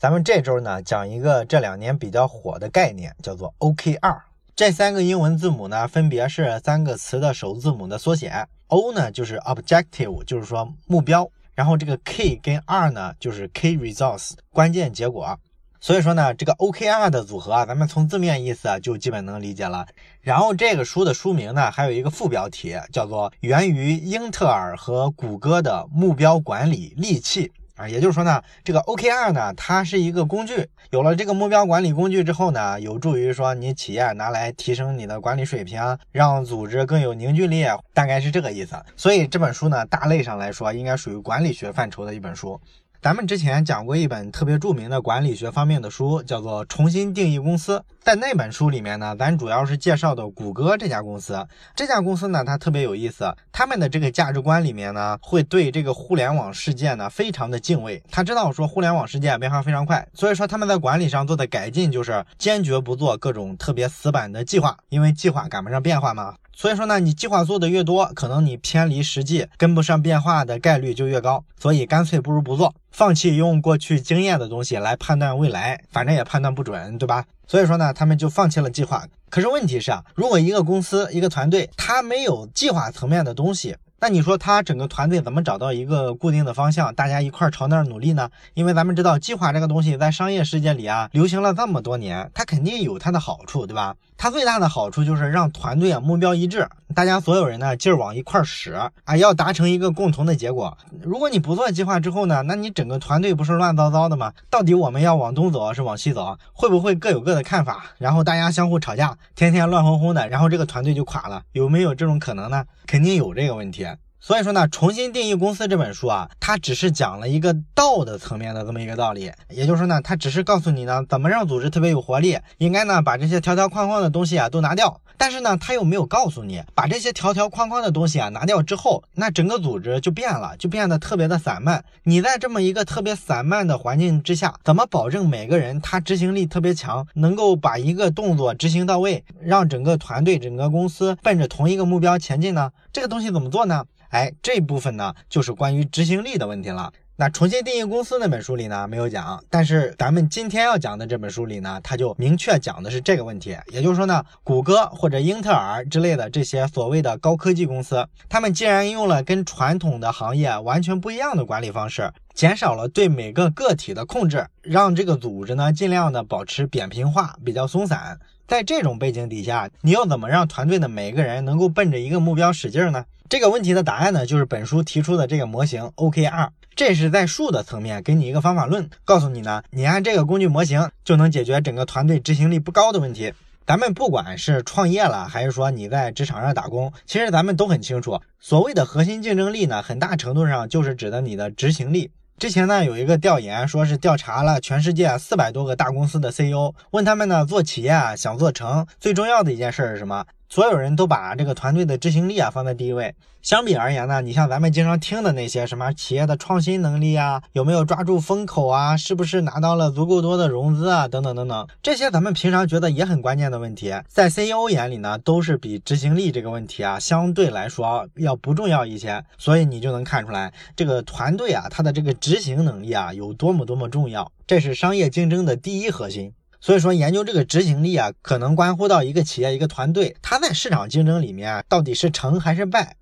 咱们这周呢讲一个这两年比较火的概念，叫做 OKR。这三个英文字母呢，分别是三个词的首字母的缩写。O 呢就是 Objective，就是说目标。然后这个 K 跟 R 呢就是 Key Results，关键结果。所以说呢，这个 OKR 的组合啊，咱们从字面意思啊就基本能理解了。然后这个书的书名呢，还有一个副标题叫做《源于英特尔和谷歌的目标管理利器》。啊，也就是说呢，这个 OKR 呢，它是一个工具。有了这个目标管理工具之后呢，有助于说你企业拿来提升你的管理水平，让组织更有凝聚力，大概是这个意思。所以这本书呢，大类上来说，应该属于管理学范畴的一本书。咱们之前讲过一本特别著名的管理学方面的书，叫做《重新定义公司》。在那本书里面呢，咱主要是介绍的谷歌这家公司。这家公司呢，它特别有意思，他们的这个价值观里面呢，会对这个互联网世界呢非常的敬畏。他知道说互联网世界变化非常快，所以说他们在管理上做的改进就是坚决不做各种特别死板的计划，因为计划赶不上变化嘛。所以说呢，你计划做的越多，可能你偏离实际、跟不上变化的概率就越高。所以干脆不如不做，放弃用过去经验的东西来判断未来，反正也判断不准，对吧？所以说呢，他们就放弃了计划。可是问题是啊，如果一个公司、一个团队，它没有计划层面的东西。那你说他整个团队怎么找到一个固定的方向，大家一块儿朝那儿努力呢？因为咱们知道计划这个东西在商业世界里啊流行了这么多年，它肯定有它的好处，对吧？它最大的好处就是让团队啊目标一致，大家所有人呢劲儿往一块使啊，要达成一个共同的结果。如果你不做计划之后呢，那你整个团队不是乱糟糟的吗？到底我们要往东走还是往西走？会不会各有各的看法？然后大家相互吵架，天天乱哄哄的，然后这个团队就垮了？有没有这种可能呢？肯定有这个问题。所以说呢，重新定义公司这本书啊，它只是讲了一个道的层面的这么一个道理。也就是说呢，它只是告诉你呢，怎么让组织特别有活力，应该呢把这些条条框框的东西啊都拿掉。但是呢，它又没有告诉你，把这些条条框框的东西啊拿掉之后，那整个组织就变了，就变得特别的散漫。你在这么一个特别散漫的环境之下，怎么保证每个人他执行力特别强，能够把一个动作执行到位，让整个团队、整个公司奔着同一个目标前进呢？这个东西怎么做呢？哎，这部分呢就是关于执行力的问题了。那重新定义公司那本书里呢没有讲，但是咱们今天要讲的这本书里呢，它就明确讲的是这个问题。也就是说呢，谷歌或者英特尔之类的这些所谓的高科技公司，他们既然用了跟传统的行业完全不一样的管理方式，减少了对每个个体的控制，让这个组织呢尽量的保持扁平化，比较松散。在这种背景底下，你要怎么让团队的每个人能够奔着一个目标使劲呢？这个问题的答案呢，就是本书提出的这个模型 OKR。这是在术的层面给你一个方法论，告诉你呢，你按这个工具模型就能解决整个团队执行力不高的问题。咱们不管是创业了，还是说你在职场上打工，其实咱们都很清楚，所谓的核心竞争力呢，很大程度上就是指的你的执行力。之前呢，有一个调研，说是调查了全世界四百多个大公司的 CEO，问他们呢，做企业啊，想做成最重要的一件事是什么？所有人都把这个团队的执行力啊放在第一位。相比而言呢，你像咱们经常听的那些什么企业的创新能力啊，有没有抓住风口啊，是不是拿到了足够多的融资啊，等等等等，这些咱们平常觉得也很关键的问题，在 CEO 眼里呢，都是比执行力这个问题啊相对来说要不重要一些。所以你就能看出来，这个团队啊，它的这个执行能力啊有多么多么重要，这是商业竞争的第一核心。所以说，研究这个执行力啊，可能关乎到一个企业、一个团队，它在市场竞争里面到底是成还是败。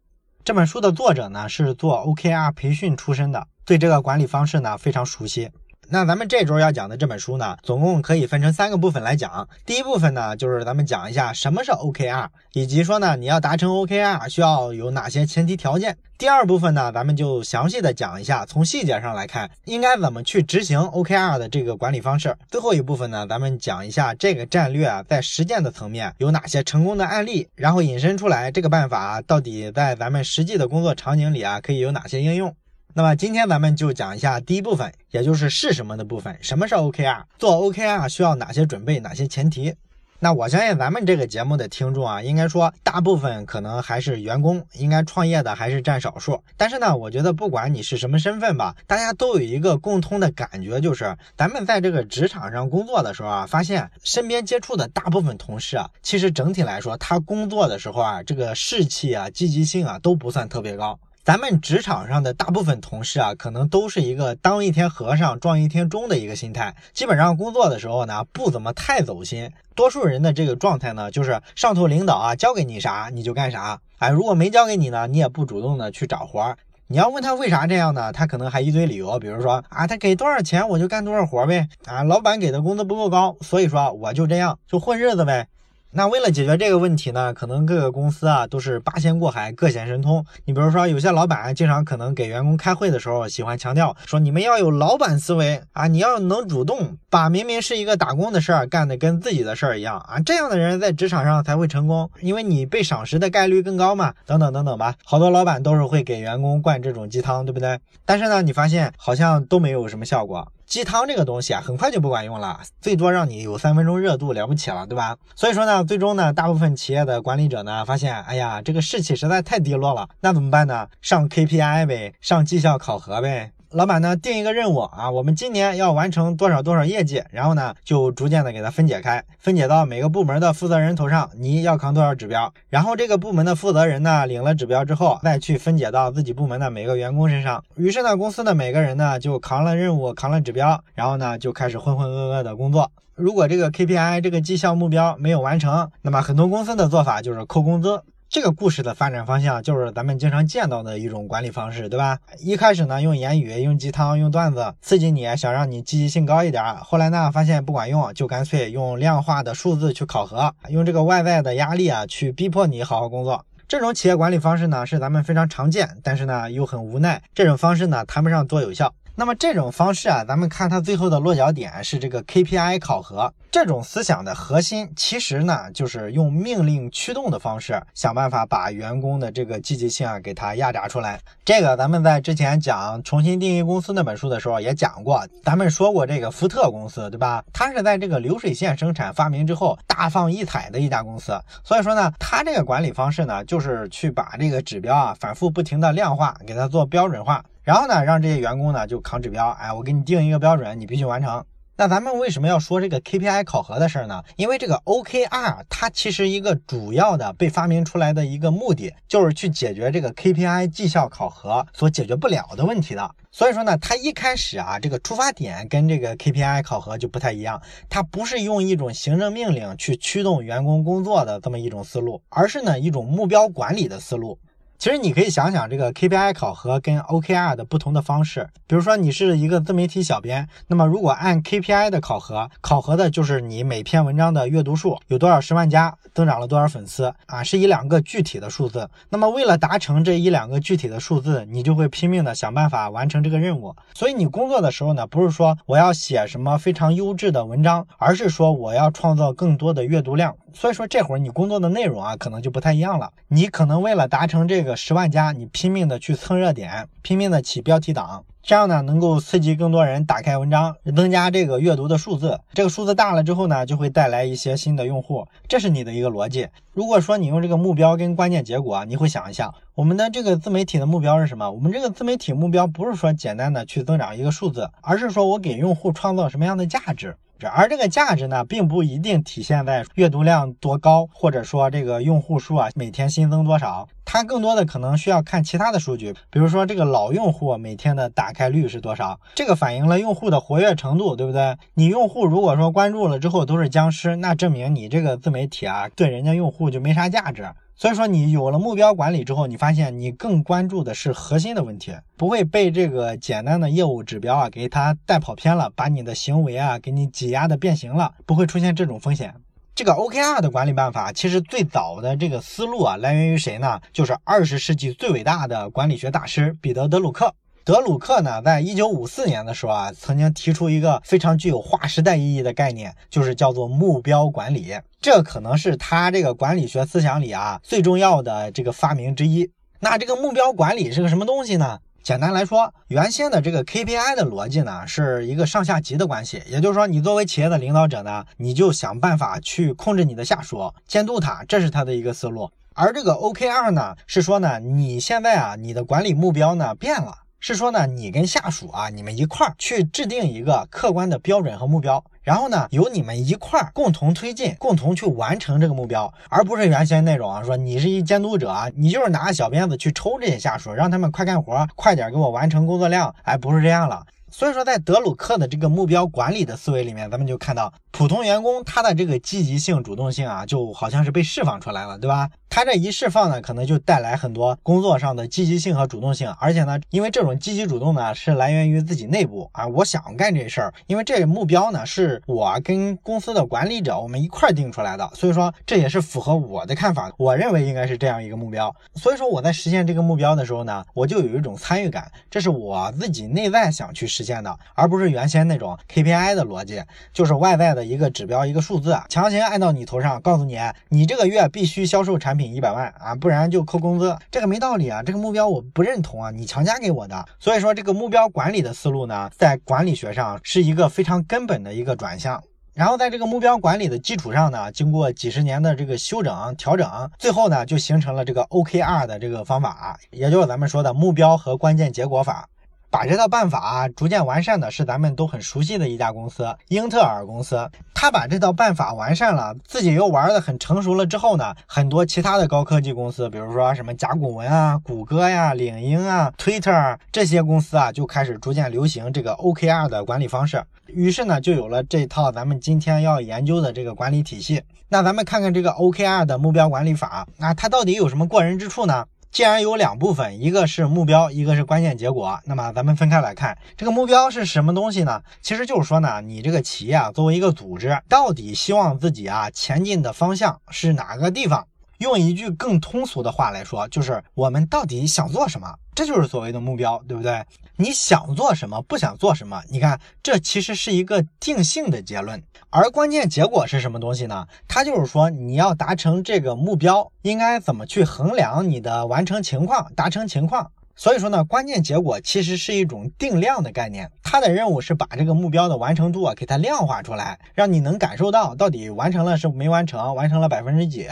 这本书的作者呢，是做 OKR 培训出身的，对这个管理方式呢非常熟悉。那咱们这周要讲的这本书呢，总共可以分成三个部分来讲。第一部分呢，就是咱们讲一下什么是 OKR，以及说呢，你要达成 OKR 需要有哪些前提条件。第二部分呢，咱们就详细的讲一下，从细节上来看，应该怎么去执行 OKR 的这个管理方式。最后一部分呢，咱们讲一下这个战略，在实践的层面有哪些成功的案例，然后引申出来这个办法到底在咱们实际的工作场景里啊，可以有哪些应用。那么今天咱们就讲一下第一部分，也就是是什么的部分。什么是 OKR？做 OKR 需要哪些准备？哪些前提？那我相信咱们这个节目的听众啊，应该说大部分可能还是员工，应该创业的还是占少数。但是呢，我觉得不管你是什么身份吧，大家都有一个共通的感觉，就是咱们在这个职场上工作的时候啊，发现身边接触的大部分同事啊，其实整体来说，他工作的时候啊，这个士气啊、积极性啊都不算特别高。咱们职场上的大部分同事啊，可能都是一个当一天和尚撞一天钟的一个心态，基本上工作的时候呢，不怎么太走心。多数人的这个状态呢，就是上头领导啊交给你啥你就干啥，哎，如果没交给你呢，你也不主动的去找活儿。你要问他为啥这样呢？他可能还一堆理由，比如说啊，他给多少钱我就干多少活呗，啊，老板给的工资不够高，所以说我就这样就混日子呗。那为了解决这个问题呢，可能各个公司啊都是八仙过海，各显神通。你比如说，有些老板经常可能给员工开会的时候，喜欢强调说，你们要有老板思维啊，你要能主动把明明是一个打工的事儿干的跟自己的事儿一样啊，这样的人在职场上才会成功，因为你被赏识的概率更高嘛，等等等等吧。好多老板都是会给员工灌这种鸡汤，对不对？但是呢，你发现好像都没有什么效果。鸡汤这个东西啊，很快就不管用了，最多让你有三分钟热度，了不起了，对吧？所以说呢，最终呢，大部分企业的管理者呢，发现，哎呀，这个士气实在太低落了，那怎么办呢？上 KPI 呗，上绩效考核呗。老板呢定一个任务啊，我们今年要完成多少多少业绩，然后呢就逐渐的给它分解开，分解到每个部门的负责人头上，你要扛多少指标，然后这个部门的负责人呢领了指标之后，再去分解到自己部门的每个员工身上。于是呢，公司的每个人呢就扛了任务，扛了指标，然后呢就开始浑浑噩噩的工作。如果这个 KPI 这个绩效目标没有完成，那么很多公司的做法就是扣工资。这个故事的发展方向就是咱们经常见到的一种管理方式，对吧？一开始呢，用言语、用鸡汤、用段子刺激你，想让你积极性高一点。后来呢，发现不管用，就干脆用量化的数字去考核，用这个外在的压力啊，去逼迫你好好工作。这种企业管理方式呢，是咱们非常常见，但是呢，又很无奈。这种方式呢，谈不上多有效。那么这种方式啊，咱们看它最后的落脚点是这个 KPI 考核。这种思想的核心，其实呢，就是用命令驱动的方式，想办法把员工的这个积极性啊，给它压榨出来。这个咱们在之前讲重新定义公司那本书的时候也讲过，咱们说过这个福特公司，对吧？它是在这个流水线生产发明之后大放异彩的一家公司。所以说呢，它这个管理方式呢，就是去把这个指标啊，反复不停的量化，给它做标准化。然后呢，让这些员工呢就扛指标，哎，我给你定一个标准，你必须完成。那咱们为什么要说这个 KPI 考核的事儿呢？因为这个 OKR 它其实一个主要的被发明出来的一个目的，就是去解决这个 KPI 绩效考核所解决不了的问题的。所以说呢，它一开始啊，这个出发点跟这个 KPI 考核就不太一样，它不是用一种行政命令去驱动员工工作的这么一种思路，而是呢一种目标管理的思路。其实你可以想想这个 KPI 考核跟 OKR 的不同的方式。比如说你是一个自媒体小编，那么如果按 KPI 的考核，考核的就是你每篇文章的阅读数有多少十万加，增长了多少粉丝啊，是一两个具体的数字。那么为了达成这一两个具体的数字，你就会拼命的想办法完成这个任务。所以你工作的时候呢，不是说我要写什么非常优质的文章，而是说我要创造更多的阅读量。所以说这会儿你工作的内容啊，可能就不太一样了。你可能为了达成这个个十万加，你拼命的去蹭热点，拼命的起标题党，这样呢能够刺激更多人打开文章，增加这个阅读的数字。这个数字大了之后呢，就会带来一些新的用户，这是你的一个逻辑。如果说你用这个目标跟关键结果，你会想一下，我们的这个自媒体的目标是什么？我们这个自媒体目标不是说简单的去增长一个数字，而是说我给用户创造什么样的价值。而这个价值呢，并不一定体现在阅读量多高，或者说这个用户数啊每天新增多少，它更多的可能需要看其他的数据，比如说这个老用户每天的打开率是多少，这个反映了用户的活跃程度，对不对？你用户如果说关注了之后都是僵尸，那证明你这个自媒体啊对人家用户就没啥价值。所以说，你有了目标管理之后，你发现你更关注的是核心的问题，不会被这个简单的业务指标啊给它带跑偏了，把你的行为啊给你挤压的变形了，不会出现这种风险。这个 OKR 的管理办法，其实最早的这个思路啊，来源于谁呢？就是二十世纪最伟大的管理学大师彼得·德鲁克。德鲁克呢，在一九五四年的时候啊，曾经提出一个非常具有划时代意义的概念，就是叫做目标管理。这可能是他这个管理学思想里啊最重要的这个发明之一。那这个目标管理是个什么东西呢？简单来说，原先的这个 KPI 的逻辑呢，是一个上下级的关系。也就是说，你作为企业的领导者呢，你就想办法去控制你的下属，监督他，这是他的一个思路。而这个 OKR 呢，是说呢，你现在啊，你的管理目标呢变了。是说呢，你跟下属啊，你们一块儿去制定一个客观的标准和目标，然后呢，由你们一块儿共同推进，共同去完成这个目标，而不是原先那种啊，说你是一监督者啊，你就是拿小鞭子去抽这些下属，让他们快干活，快点给我完成工作量，哎，不是这样了。所以说，在德鲁克的这个目标管理的思维里面，咱们就看到普通员工他的这个积极性、主动性啊，就好像是被释放出来了，对吧？他这一释放呢，可能就带来很多工作上的积极性和主动性，而且呢，因为这种积极主动呢，是来源于自己内部啊，我想干这事儿，因为这个目标呢，是我跟公司的管理者我们一块儿定出来的，所以说这也是符合我的看法，我认为应该是这样一个目标，所以说我在实现这个目标的时候呢，我就有一种参与感，这是我自己内在想去实现的，而不是原先那种 KPI 的逻辑，就是外在的一个指标一个数字，强行按到你头上，告诉你你这个月必须销售产。品一百万啊，不然就扣工资，这个没道理啊！这个目标我不认同啊，你强加给我的。所以说，这个目标管理的思路呢，在管理学上是一个非常根本的一个转向。然后在这个目标管理的基础上呢，经过几十年的这个修整调整，最后呢就形成了这个 OKR 的这个方法，也就是咱们说的目标和关键结果法。把这套办法逐渐完善的是咱们都很熟悉的一家公司——英特尔公司。他把这套办法完善了，自己又玩的很成熟了之后呢，很多其他的高科技公司，比如说什么甲骨文啊、谷歌呀、领英啊、Twitter 这些公司啊，就开始逐渐流行这个 OKR 的管理方式。于是呢，就有了这套咱们今天要研究的这个管理体系。那咱们看看这个 OKR 的目标管理法啊，它到底有什么过人之处呢？既然有两部分，一个是目标，一个是关键结果，那么咱们分开来看，这个目标是什么东西呢？其实就是说呢，你这个企业啊，作为一个组织，到底希望自己啊前进的方向是哪个地方？用一句更通俗的话来说，就是我们到底想做什么？这就是所谓的目标，对不对？你想做什么，不想做什么？你看，这其实是一个定性的结论。而关键结果是什么东西呢？它就是说，你要达成这个目标，应该怎么去衡量你的完成情况、达成情况？所以说呢，关键结果其实是一种定量的概念，它的任务是把这个目标的完成度啊给它量化出来，让你能感受到到底完成了是没完成，完成了百分之几。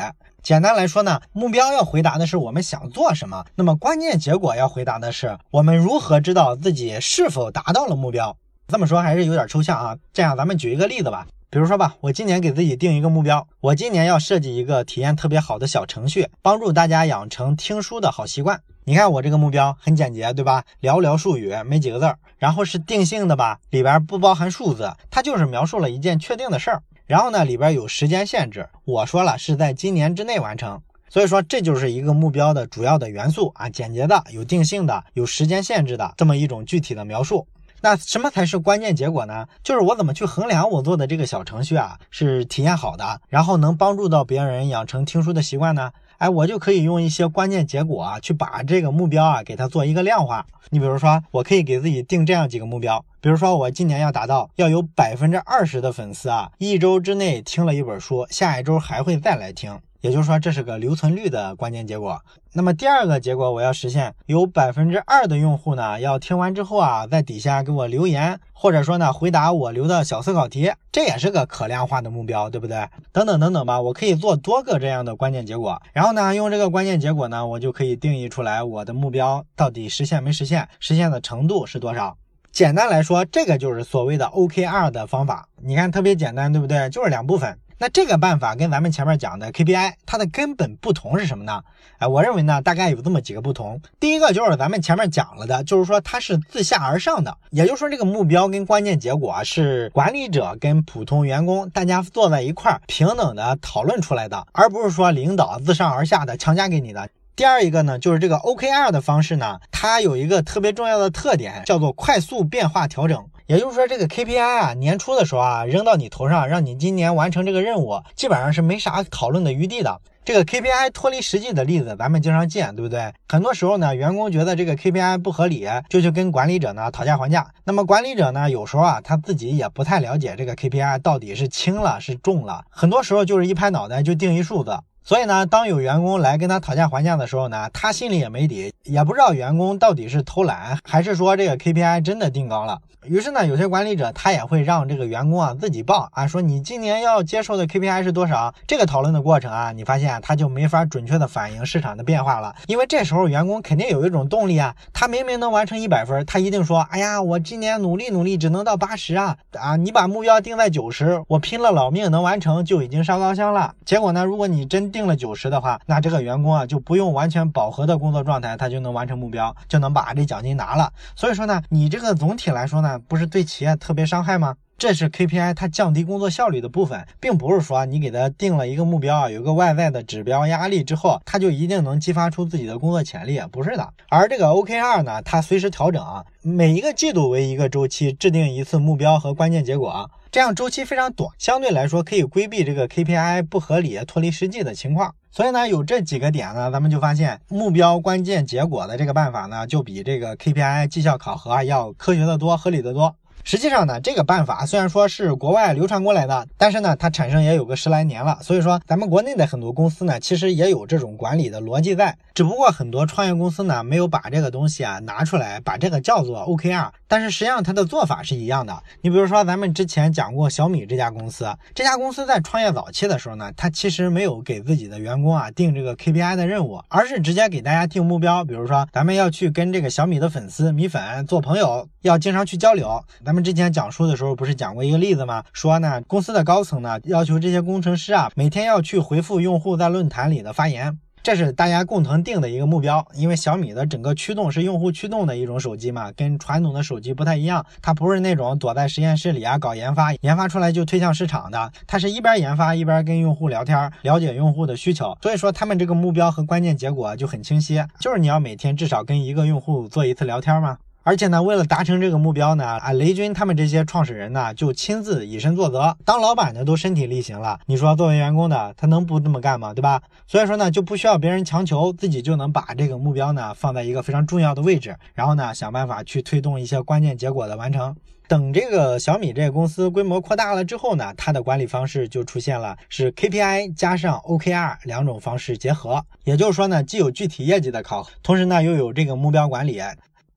简单来说呢，目标要回答的是我们想做什么，那么关键结果要回答的是我们如何知道自己是否达到了目标。这么说还是有点抽象啊，这样咱们举一个例子吧，比如说吧，我今年给自己定一个目标，我今年要设计一个体验特别好的小程序，帮助大家养成听书的好习惯。你看我这个目标很简洁，对吧？寥寥数语，没几个字儿，然后是定性的吧，里边不包含数字，它就是描述了一件确定的事儿。然后呢，里边有时间限制，我说了是在今年之内完成，所以说这就是一个目标的主要的元素啊，简洁的、有定性的、有时间限制的这么一种具体的描述。那什么才是关键结果呢？就是我怎么去衡量我做的这个小程序啊是体验好的，然后能帮助到别人养成听书的习惯呢？哎，我就可以用一些关键结果啊，去把这个目标啊给它做一个量化。你比如说，我可以给自己定这样几个目标，比如说我今年要达到要有百分之二十的粉丝啊，一周之内听了一本书，下一周还会再来听。也就是说，这是个留存率的关键结果。那么第二个结果，我要实现有百分之二的用户呢，要听完之后啊，在底下给我留言，或者说呢，回答我留的小思考题，这也是个可量化的目标，对不对？等等等等吧，我可以做多个这样的关键结果，然后呢，用这个关键结果呢，我就可以定义出来我的目标到底实现没实现，实现的程度是多少。简单来说，这个就是所谓的 OKR 的方法。你看，特别简单，对不对？就是两部分。那这个办法跟咱们前面讲的 KPI 它的根本不同是什么呢？哎，我认为呢，大概有这么几个不同。第一个就是咱们前面讲了的，就是说它是自下而上的，也就是说这个目标跟关键结果啊是管理者跟普通员工大家坐在一块儿平等的讨论出来的，而不是说领导自上而下的强加给你的。第二一个呢，就是这个 OKR 的方式呢，它有一个特别重要的特点，叫做快速变化调整。也就是说，这个 KPI 啊，年初的时候啊，扔到你头上，让你今年完成这个任务，基本上是没啥讨论的余地的。这个 KPI 脱离实际的例子，咱们经常见，对不对？很多时候呢，员工觉得这个 KPI 不合理，就去跟管理者呢讨价还价。那么管理者呢，有时候啊，他自己也不太了解这个 KPI 到底是轻了是重了，很多时候就是一拍脑袋就定一数字。所以呢，当有员工来跟他讨价还价的时候呢，他心里也没底，也不知道员工到底是偷懒，还是说这个 KPI 真的定高了。于是呢，有些管理者他也会让这个员工啊自己报啊，说你今年要接受的 KPI 是多少？这个讨论的过程啊，你发现他就没法准确的反映市场的变化了，因为这时候员工肯定有一种动力啊，他明明能完成一百分，他一定说，哎呀，我今年努力努力只能到八十啊啊！你把目标定在九十，我拼了老命能完成就已经烧高香了。结果呢，如果你真定了九十的话，那这个员工啊就不用完全饱和的工作状态，他就能完成目标，就能把这奖金拿了。所以说呢，你这个总体来说呢，不是对企业。特别伤害吗？这是 KPI 它降低工作效率的部分，并不是说你给他定了一个目标啊，有个外在的指标压力之后，他就一定能激发出自己的工作潜力，不是的。而这个 OKR 呢，它随时调整，每一个季度为一个周期，制定一次目标和关键结果，这样周期非常短，相对来说可以规避这个 KPI 不合理、脱离实际的情况。所以呢，有这几个点呢，咱们就发现目标关键结果的这个办法呢，就比这个 KPI 绩效考核要科学的多、合理的多。实际上呢，这个办法虽然说是国外流传过来的，但是呢，它产生也有个十来年了。所以说，咱们国内的很多公司呢，其实也有这种管理的逻辑在，只不过很多创业公司呢，没有把这个东西啊拿出来，把这个叫做 OKR。但是实际上它的做法是一样的。你比如说，咱们之前讲过小米这家公司，这家公司在创业早期的时候呢，它其实没有给自己的员工啊定这个 KPI 的任务，而是直接给大家定目标。比如说，咱们要去跟这个小米的粉丝米粉做朋友，要经常去交流。咱们们之前讲述的时候不是讲过一个例子吗？说呢，公司的高层呢要求这些工程师啊每天要去回复用户在论坛里的发言。这是大家共同定的一个目标，因为小米的整个驱动是用户驱动的一种手机嘛，跟传统的手机不太一样，它不是那种躲在实验室里啊搞研发，研发出来就推向市场的，它是一边研发一边跟用户聊天，了解用户的需求，所以说他们这个目标和关键结果就很清晰，就是你要每天至少跟一个用户做一次聊天嘛。而且呢，为了达成这个目标呢，啊，雷军他们这些创始人呢，就亲自以身作则，当老板的都身体力行了。你说作为员工的，他能不这么干吗？对吧？所以说呢，就不需要别人强求，自己就能把这个目标呢放在一个非常重要的位置，然后呢，想办法去推动一些关键结果的完成。等这个小米这个公司规模扩大了之后呢，它的管理方式就出现了是 KPI 加上 OKR 两种方式结合，也就是说呢，既有具体业绩的考核，同时呢又有这个目标管理。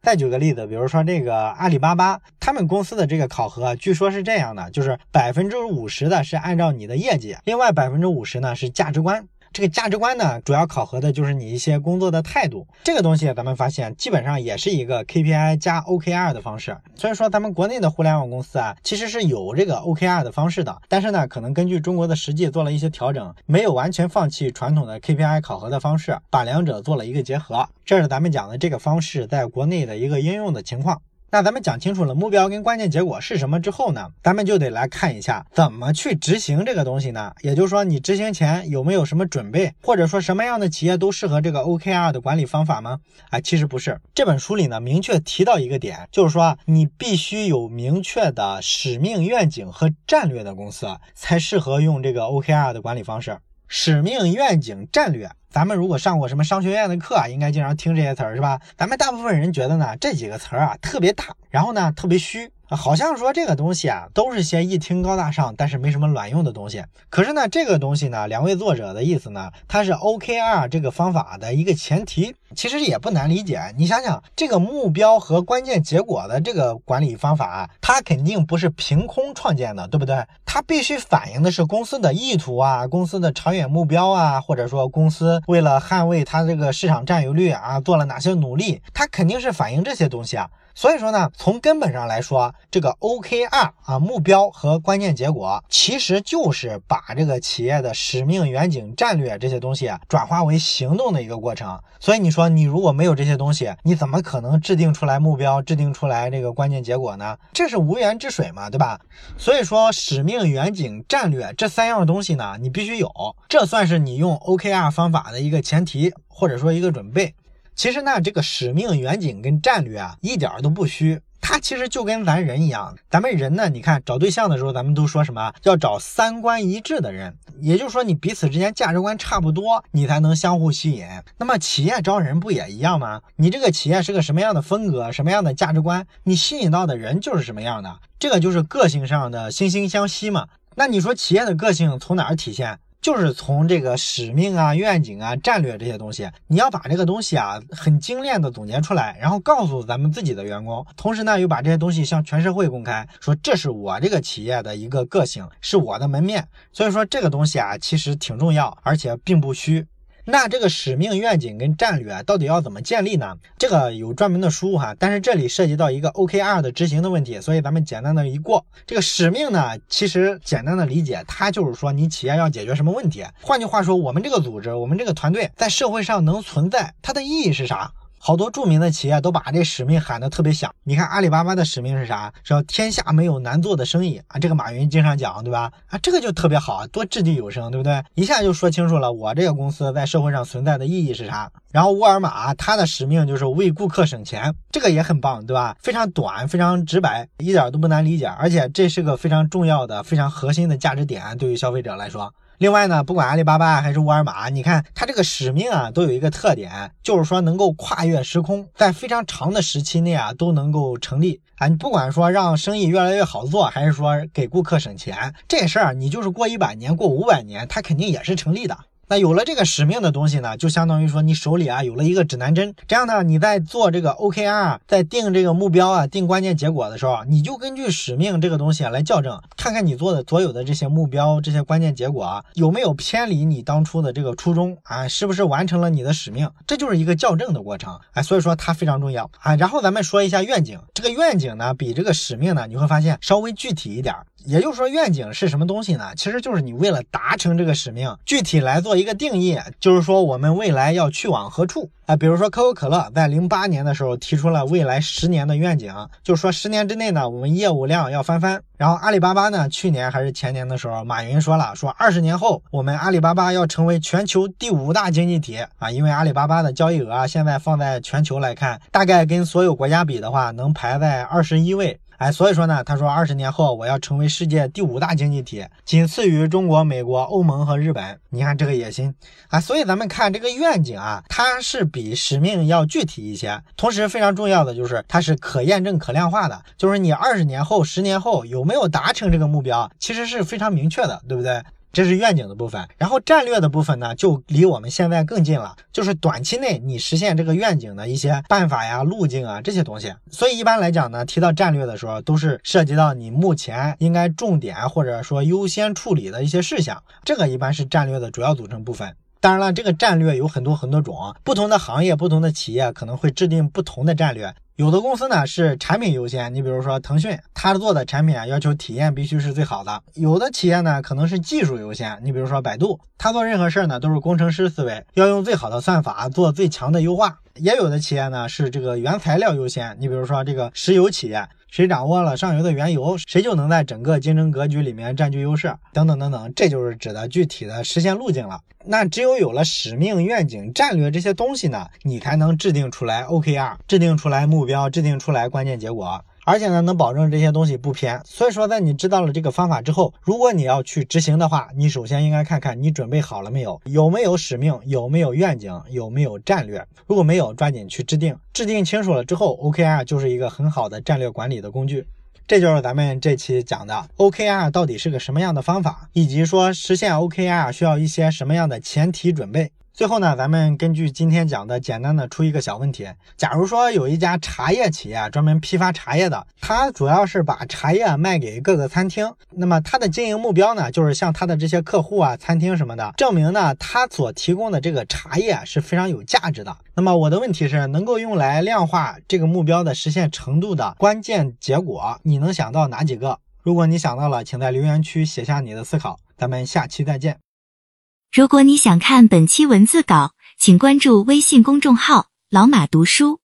再举个例子，比如说这个阿里巴巴，他们公司的这个考核，据说是这样的，就是百分之五十的是按照你的业绩，另外百分之五十呢是价值观。这个价值观呢，主要考核的就是你一些工作的态度。这个东西咱们发现，基本上也是一个 KPI 加 OKR 的方式。所以说，咱们国内的互联网公司啊，其实是有这个 OKR 的方式的，但是呢，可能根据中国的实际做了一些调整，没有完全放弃传统的 KPI 考核的方式，把两者做了一个结合。这是咱们讲的这个方式在国内的一个应用的情况。那咱们讲清楚了目标跟关键结果是什么之后呢，咱们就得来看一下怎么去执行这个东西呢？也就是说，你执行前有没有什么准备，或者说什么样的企业都适合这个 OKR 的管理方法吗？哎，其实不是。这本书里呢，明确提到一个点，就是说你必须有明确的使命、愿景和战略的公司才适合用这个 OKR 的管理方式。使命、愿景、战略。咱们如果上过什么商学院的课啊，应该经常听这些词儿，是吧？咱们大部分人觉得呢，这几个词儿啊特别大，然后呢特别虚。好像说这个东西啊，都是些一听高大上，但是没什么卵用的东西。可是呢，这个东西呢，两位作者的意思呢，它是 OKR 这个方法的一个前提，其实也不难理解。你想想，这个目标和关键结果的这个管理方法，啊它肯定不是凭空创建的，对不对？它必须反映的是公司的意图啊，公司的长远目标啊，或者说公司为了捍卫它这个市场占有率啊，做了哪些努力，它肯定是反映这些东西啊。所以说呢，从根本上来说，这个 OKR 啊，目标和关键结果，其实就是把这个企业的使命、远景、战略这些东西转化为行动的一个过程。所以你说你如果没有这些东西，你怎么可能制定出来目标、制定出来这个关键结果呢？这是无源之水嘛，对吧？所以说，使命、远景、战略这三样东西呢，你必须有，这算是你用 OKR 方法的一个前提，或者说一个准备。其实呢，这个使命、远景跟战略啊，一点都不虚。它其实就跟咱人一样，咱们人呢，你看找对象的时候，咱们都说什么？要找三观一致的人，也就是说你彼此之间价值观差不多，你才能相互吸引。那么企业招人不也一样吗？你这个企业是个什么样的风格，什么样的价值观，你吸引到的人就是什么样的。这个就是个性上的惺惺相惜嘛。那你说企业的个性从哪儿体现？就是从这个使命啊、愿景啊、战略这些东西，你要把这个东西啊很精炼的总结出来，然后告诉咱们自己的员工，同时呢又把这些东西向全社会公开，说这是我这个企业的一个个性，是我的门面。所以说这个东西啊其实挺重要，而且并不虚。那这个使命、愿景跟战略啊到底要怎么建立呢？这个有专门的书哈，但是这里涉及到一个 OKR 的执行的问题，所以咱们简单的一过。这个使命呢，其实简单的理解，它就是说你企业要解决什么问题。换句话说，我们这个组织，我们这个团队在社会上能存在，它的意义是啥？好多著名的企业都把这使命喊得特别响。你看阿里巴巴的使命是啥？是要天下没有难做的生意啊！这个马云经常讲，对吧？啊，这个就特别好，多掷地有声，对不对？一下就说清楚了，我这个公司在社会上存在的意义是啥。然后沃尔玛它的使命就是为顾客省钱，这个也很棒，对吧？非常短，非常直白，一点都不难理解，而且这是个非常重要的、非常核心的价值点，对于消费者来说。另外呢，不管阿里巴巴还是沃尔玛，你看它这个使命啊，都有一个特点，就是说能够跨越时空，在非常长的时期内啊，都能够成立啊。你不管说让生意越来越好做，还是说给顾客省钱，这事儿你就是过一百年、过五百年，它肯定也是成立的。那有了这个使命的东西呢，就相当于说你手里啊有了一个指南针，这样呢你在做这个 OKR，在定这个目标啊、定关键结果的时候，你就根据使命这个东西来校正，看看你做的所有的这些目标、这些关键结果啊有没有偏离你当初的这个初衷啊，是不是完成了你的使命？这就是一个校正的过程，哎，所以说它非常重要啊。然后咱们说一下愿景，这个愿景呢比这个使命呢，你会发现稍微具体一点。也就是说，愿景是什么东西呢？其实就是你为了达成这个使命，具体来做一个定义，就是说我们未来要去往何处啊？比如说可口可乐在零八年的时候提出了未来十年的愿景，就是说十年之内呢，我们业务量要翻番。然后阿里巴巴呢，去年还是前年的时候，马云说了，说二十年后我们阿里巴巴要成为全球第五大经济体啊，因为阿里巴巴的交易额啊，现在放在全球来看，大概跟所有国家比的话，能排在二十一位。哎，所以说呢，他说二十年后我要成为世界第五大经济体，仅次于中国、美国、欧盟和日本。你看这个野心啊！所以咱们看这个愿景啊，它是比使命要具体一些，同时非常重要的就是它是可验证、可量化的，就是你二十年后、十年后有没有达成这个目标，其实是非常明确的，对不对？这是愿景的部分，然后战略的部分呢，就离我们现在更近了，就是短期内你实现这个愿景的一些办法呀、路径啊这些东西。所以一般来讲呢，提到战略的时候，都是涉及到你目前应该重点或者说优先处理的一些事项，这个一般是战略的主要组成部分。当然了，这个战略有很多很多种，不同的行业、不同的企业可能会制定不同的战略。有的公司呢是产品优先，你比如说腾讯，它做的产品啊要求体验必须是最好的。有的企业呢可能是技术优先，你比如说百度，它做任何事儿呢都是工程师思维，要用最好的算法做最强的优化。也有的企业呢是这个原材料优先，你比如说这个石油企业。谁掌握了上游的原油，谁就能在整个竞争格局里面占据优势，等等等等，这就是指的具体的实现路径了。那只有有了使命、愿景、战略这些东西呢，你才能制定出来 OKR，制定出来目标，制定出来关键结果。而且呢，能保证这些东西不偏。所以说，在你知道了这个方法之后，如果你要去执行的话，你首先应该看看你准备好了没有，有没有使命，有没有愿景，有没有战略。如果没有，抓紧去制定。制定清楚了之后，OKR 就是一个很好的战略管理的工具。这就是咱们这期讲的 OKR 到底是个什么样的方法，以及说实现 OKR 需要一些什么样的前提准备。最后呢，咱们根据今天讲的，简单的出一个小问题。假如说有一家茶叶企业专门批发茶叶的，它主要是把茶叶卖给各个餐厅，那么它的经营目标呢，就是向它的这些客户啊、餐厅什么的，证明呢，它所提供的这个茶叶是非常有价值的。那么我的问题是，能够用来量化这个目标的实现程度的关键结果，你能想到哪几个？如果你想到了，请在留言区写下你的思考。咱们下期再见。如果你想看本期文字稿，请关注微信公众号“老马读书”。